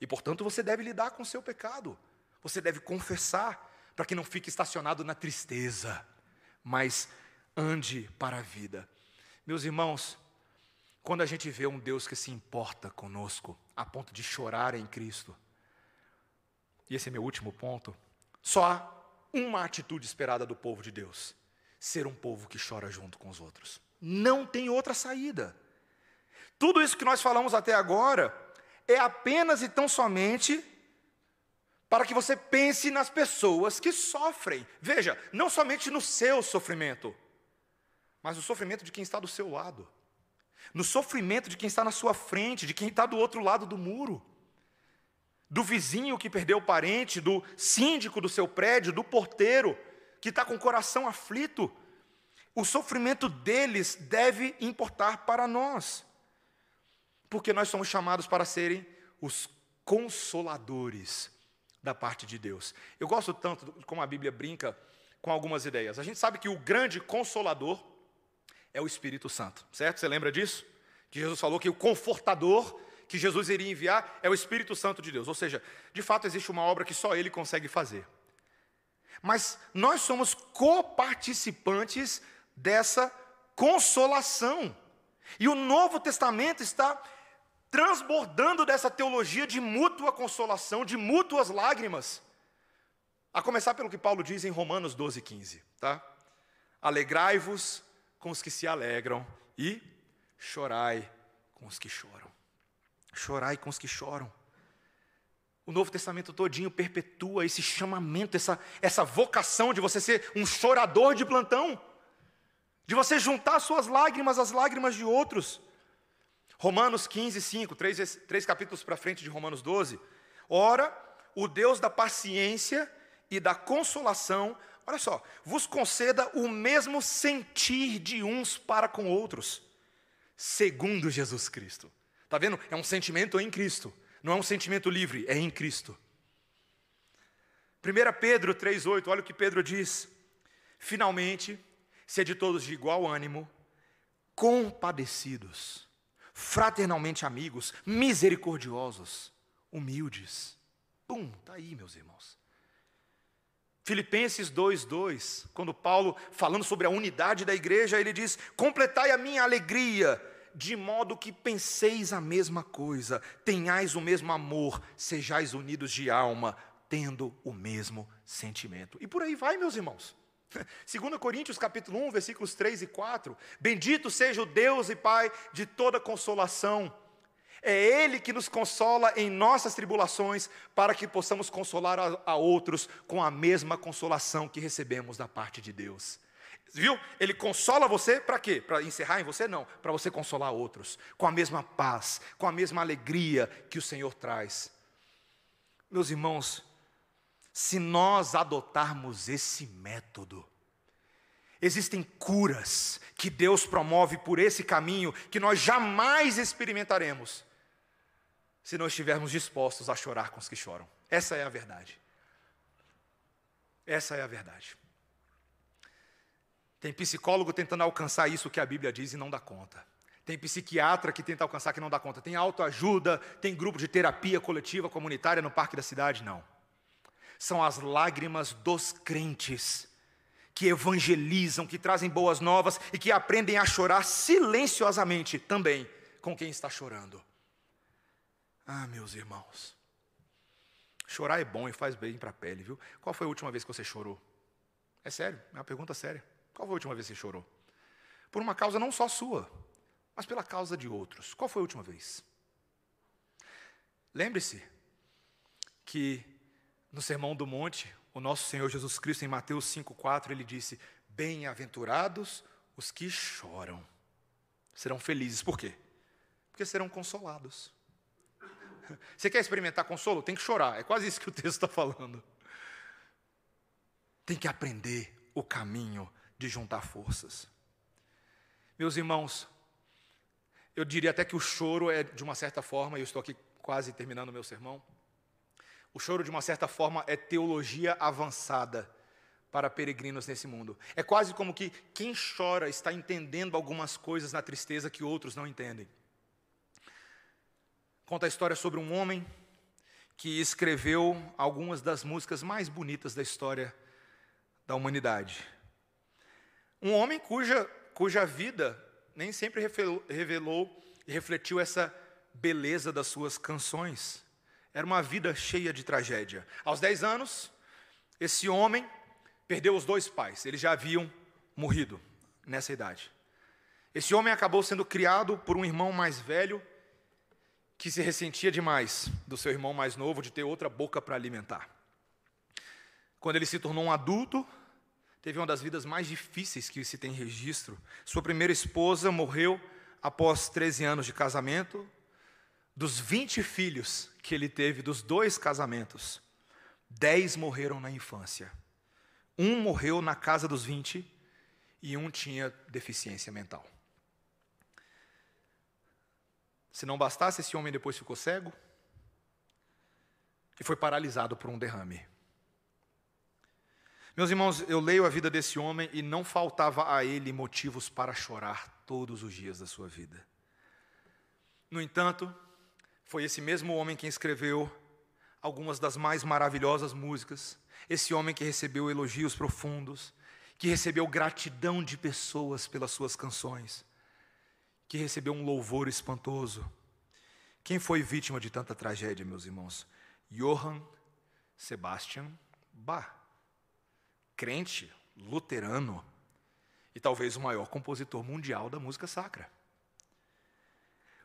E portanto você deve lidar com o seu pecado. Você deve confessar, para que não fique estacionado na tristeza, mas ande para a vida. Meus irmãos, quando a gente vê um Deus que se importa conosco, a ponto de chorar em Cristo, e esse é meu último ponto, só há uma atitude esperada do povo de Deus: ser um povo que chora junto com os outros. Não tem outra saída. Tudo isso que nós falamos até agora é apenas e tão somente para que você pense nas pessoas que sofrem. Veja, não somente no seu sofrimento, mas no sofrimento de quem está do seu lado, no sofrimento de quem está na sua frente, de quem está do outro lado do muro do vizinho que perdeu o parente, do síndico do seu prédio, do porteiro que está com o coração aflito. O sofrimento deles deve importar para nós, porque nós somos chamados para serem os consoladores da parte de Deus. Eu gosto tanto como a Bíblia brinca com algumas ideias. A gente sabe que o grande consolador é o Espírito Santo, certo? Você lembra disso? Que Jesus falou que o confortador que Jesus iria enviar é o Espírito Santo de Deus. Ou seja, de fato existe uma obra que só Ele consegue fazer. Mas nós somos coparticipantes dessa consolação. E o Novo Testamento está transbordando dessa teologia de mútua consolação, de mútuas lágrimas. A começar pelo que Paulo diz em Romanos 12, 15. Tá? Alegrai-vos com os que se alegram e chorai com os que choram. Chorai com os que choram. O Novo Testamento todinho perpetua esse chamamento, essa, essa vocação de você ser um chorador de plantão, de você juntar suas lágrimas às lágrimas de outros. Romanos 15, 5, três, três capítulos para frente de Romanos 12. Ora, o Deus da paciência e da consolação, olha só, vos conceda o mesmo sentir de uns para com outros, segundo Jesus Cristo. Está vendo? É um sentimento em Cristo. Não é um sentimento livre, é em Cristo. 1 Pedro 3,8, olha o que Pedro diz. Finalmente, sede todos de igual ânimo, compadecidos, fraternalmente amigos, misericordiosos, humildes. Pum, está aí, meus irmãos. Filipenses 2,2, quando Paulo, falando sobre a unidade da igreja, ele diz: Completai a minha alegria de modo que penseis a mesma coisa, tenhais o mesmo amor, sejais unidos de alma, tendo o mesmo sentimento. E por aí vai, meus irmãos. 2 Coríntios capítulo 1, versículos 3 e 4. Bendito seja o Deus e Pai de toda consolação. É Ele que nos consola em nossas tribulações, para que possamos consolar a, a outros com a mesma consolação que recebemos da parte de Deus. Viu? Ele consola você para quê? Para encerrar em você? Não, para você consolar outros, com a mesma paz, com a mesma alegria que o Senhor traz. Meus irmãos, se nós adotarmos esse método. Existem curas que Deus promove por esse caminho que nós jamais experimentaremos se não estivermos dispostos a chorar com os que choram. Essa é a verdade. Essa é a verdade. Tem psicólogo tentando alcançar isso que a Bíblia diz e não dá conta. Tem psiquiatra que tenta alcançar que não dá conta. Tem autoajuda, tem grupo de terapia coletiva comunitária no parque da cidade, não. São as lágrimas dos crentes que evangelizam, que trazem boas novas e que aprendem a chorar silenciosamente também com quem está chorando. Ah, meus irmãos, chorar é bom e faz bem para a pele, viu? Qual foi a última vez que você chorou? É sério, é uma pergunta séria. Qual foi a última vez que você chorou? Por uma causa não só sua, mas pela causa de outros. Qual foi a última vez? Lembre-se que no Sermão do Monte, o nosso Senhor Jesus Cristo, em Mateus 5,4, ele disse: Bem-aventurados os que choram, serão felizes. Por quê? Porque serão consolados. Você quer experimentar consolo? Tem que chorar. É quase isso que o texto está falando. Tem que aprender o caminho de juntar forças. Meus irmãos, eu diria até que o choro é, de uma certa forma, e eu estou aqui quase terminando o meu sermão, o choro, de uma certa forma, é teologia avançada para peregrinos nesse mundo. É quase como que quem chora está entendendo algumas coisas na tristeza que outros não entendem. Conta a história sobre um homem que escreveu algumas das músicas mais bonitas da história da humanidade. Um homem cuja, cuja vida nem sempre revelou e refletiu essa beleza das suas canções. Era uma vida cheia de tragédia. Aos 10 anos, esse homem perdeu os dois pais, eles já haviam morrido nessa idade. Esse homem acabou sendo criado por um irmão mais velho que se ressentia demais do seu irmão mais novo de ter outra boca para alimentar. Quando ele se tornou um adulto, teve uma das vidas mais difíceis que se tem registro. Sua primeira esposa morreu após 13 anos de casamento, dos 20 filhos que ele teve dos dois casamentos, 10 morreram na infância. Um morreu na casa dos 20 e um tinha deficiência mental. Se não bastasse, esse homem depois ficou cego e foi paralisado por um derrame. Meus irmãos, eu leio a vida desse homem e não faltava a ele motivos para chorar todos os dias da sua vida. No entanto, foi esse mesmo homem quem escreveu algumas das mais maravilhosas músicas, esse homem que recebeu elogios profundos, que recebeu gratidão de pessoas pelas suas canções, que recebeu um louvor espantoso. Quem foi vítima de tanta tragédia, meus irmãos? Johann Sebastian Bach, crente, luterano e talvez o maior compositor mundial da música sacra.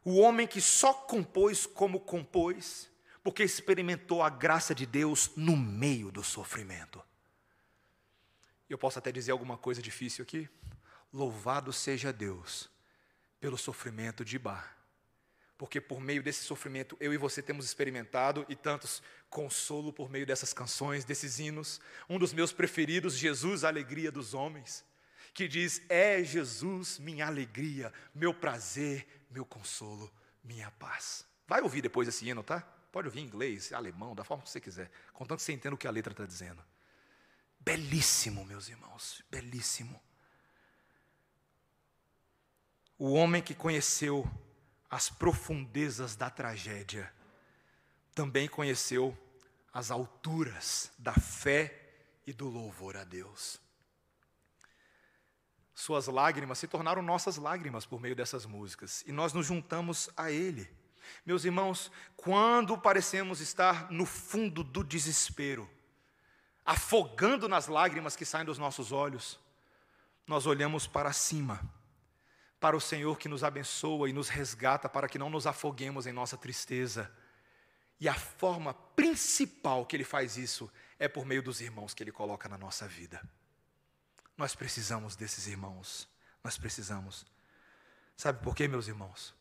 O homem que só compôs como compôs, porque experimentou a graça de Deus no meio do sofrimento. Eu posso até dizer alguma coisa difícil aqui? Louvado seja Deus pelo sofrimento de Bar. Porque por meio desse sofrimento eu e você temos experimentado e tantos consolo por meio dessas canções, desses hinos. Um dos meus preferidos, Jesus, a alegria dos homens, que diz: É Jesus minha alegria, meu prazer, meu consolo, minha paz. Vai ouvir depois esse hino, tá? Pode ouvir em inglês, alemão, da forma que você quiser, contanto que você entenda o que a letra está dizendo. Belíssimo, meus irmãos, belíssimo. O homem que conheceu as profundezas da tragédia também conheceu as alturas da fé e do louvor a Deus. Suas lágrimas se tornaram nossas lágrimas por meio dessas músicas, e nós nos juntamos a Ele. Meus irmãos, quando parecemos estar no fundo do desespero, afogando nas lágrimas que saem dos nossos olhos, nós olhamos para cima, para o Senhor que nos abençoa e nos resgata para que não nos afoguemos em nossa tristeza. E a forma principal que Ele faz isso é por meio dos irmãos que Ele coloca na nossa vida. Nós precisamos desses irmãos. Nós precisamos. Sabe por quê, meus irmãos?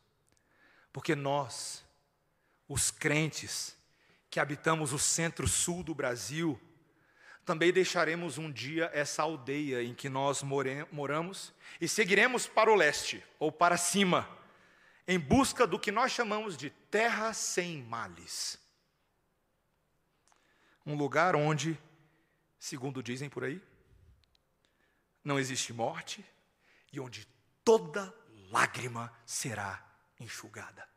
Porque nós, os crentes que habitamos o centro-sul do Brasil, também deixaremos um dia essa aldeia em que nós moramos e seguiremos para o leste ou para cima, em busca do que nós chamamos de terra sem males. Um lugar onde, segundo dizem por aí, não existe morte e onde toda lágrima será enxugada.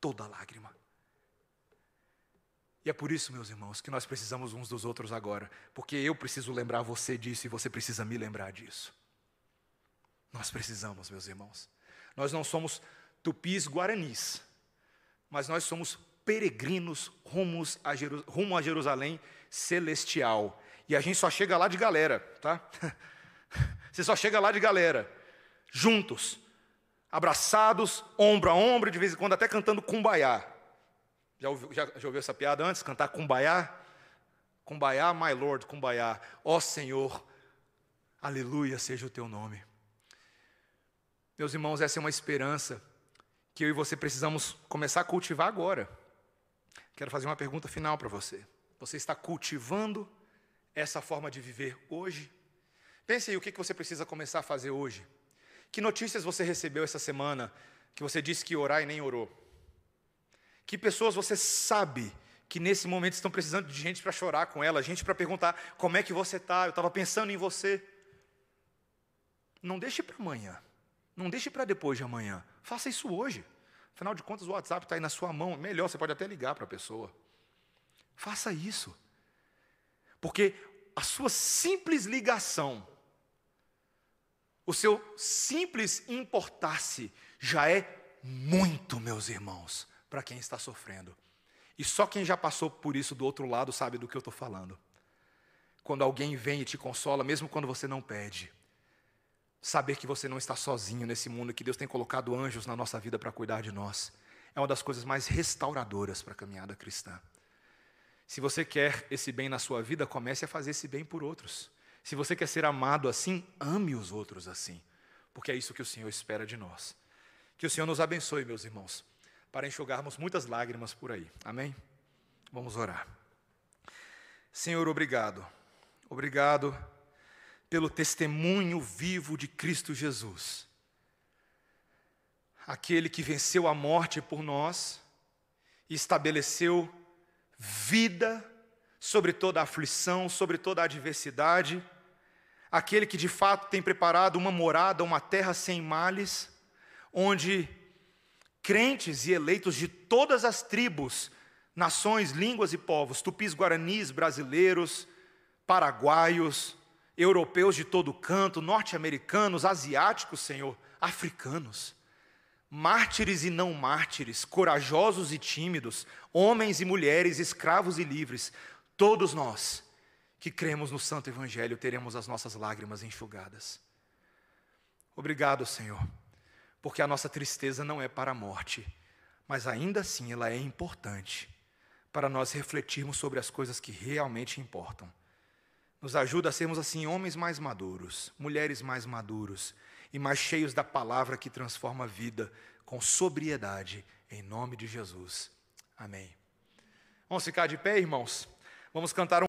Toda lágrima. E é por isso, meus irmãos, que nós precisamos uns dos outros agora, porque eu preciso lembrar você disso e você precisa me lembrar disso. Nós precisamos, meus irmãos. Nós não somos tupis guaranis, mas nós somos peregrinos rumos a rumo a Jerusalém celestial. E a gente só chega lá de galera, tá? Você só chega lá de galera, juntos, abraçados, ombro a ombro, de vez em quando até cantando cumbaiá. Já ouviu, já, já ouviu essa piada antes? Cantar cumbaiá? Cumbaiá, my Lord, cumbaiá. Ó oh, Senhor, aleluia seja o teu nome. Meus irmãos, essa é uma esperança que eu e você precisamos começar a cultivar agora. Quero fazer uma pergunta final para você. Você está cultivando essa forma de viver hoje? Pense aí o que você precisa começar a fazer hoje. Que notícias você recebeu essa semana que você disse que orar e nem orou? Que pessoas você sabe que nesse momento estão precisando de gente para chorar com ela, gente para perguntar como é que você está, eu estava pensando em você. Não deixe para amanhã, não deixe para depois de amanhã, faça isso hoje. Afinal de contas, o WhatsApp está aí na sua mão, melhor, você pode até ligar para a pessoa. Faça isso, porque a sua simples ligação, o seu simples importar-se, já é muito, meus irmãos para quem está sofrendo. E só quem já passou por isso do outro lado sabe do que eu estou falando. Quando alguém vem e te consola, mesmo quando você não pede. Saber que você não está sozinho nesse mundo, que Deus tem colocado anjos na nossa vida para cuidar de nós, é uma das coisas mais restauradoras para a caminhada cristã. Se você quer esse bem na sua vida, comece a fazer esse bem por outros. Se você quer ser amado assim, ame os outros assim, porque é isso que o Senhor espera de nós. Que o Senhor nos abençoe, meus irmãos para enxugarmos muitas lágrimas por aí. Amém? Vamos orar. Senhor, obrigado. Obrigado pelo testemunho vivo de Cristo Jesus. Aquele que venceu a morte por nós e estabeleceu vida sobre toda a aflição, sobre toda a adversidade. Aquele que de fato tem preparado uma morada, uma terra sem males, onde crentes e eleitos de todas as tribos, nações, línguas e povos, tupis guaranis, brasileiros, paraguaios, europeus de todo canto, norte-americanos, asiáticos, Senhor, africanos, mártires e não mártires, corajosos e tímidos, homens e mulheres, escravos e livres, todos nós que cremos no Santo Evangelho teremos as nossas lágrimas enxugadas. Obrigado, Senhor porque a nossa tristeza não é para a morte, mas ainda assim ela é importante para nós refletirmos sobre as coisas que realmente importam. Nos ajuda a sermos assim homens mais maduros, mulheres mais maduros e mais cheios da palavra que transforma a vida com sobriedade, em nome de Jesus. Amém. Vamos ficar de pé, irmãos? Vamos cantar um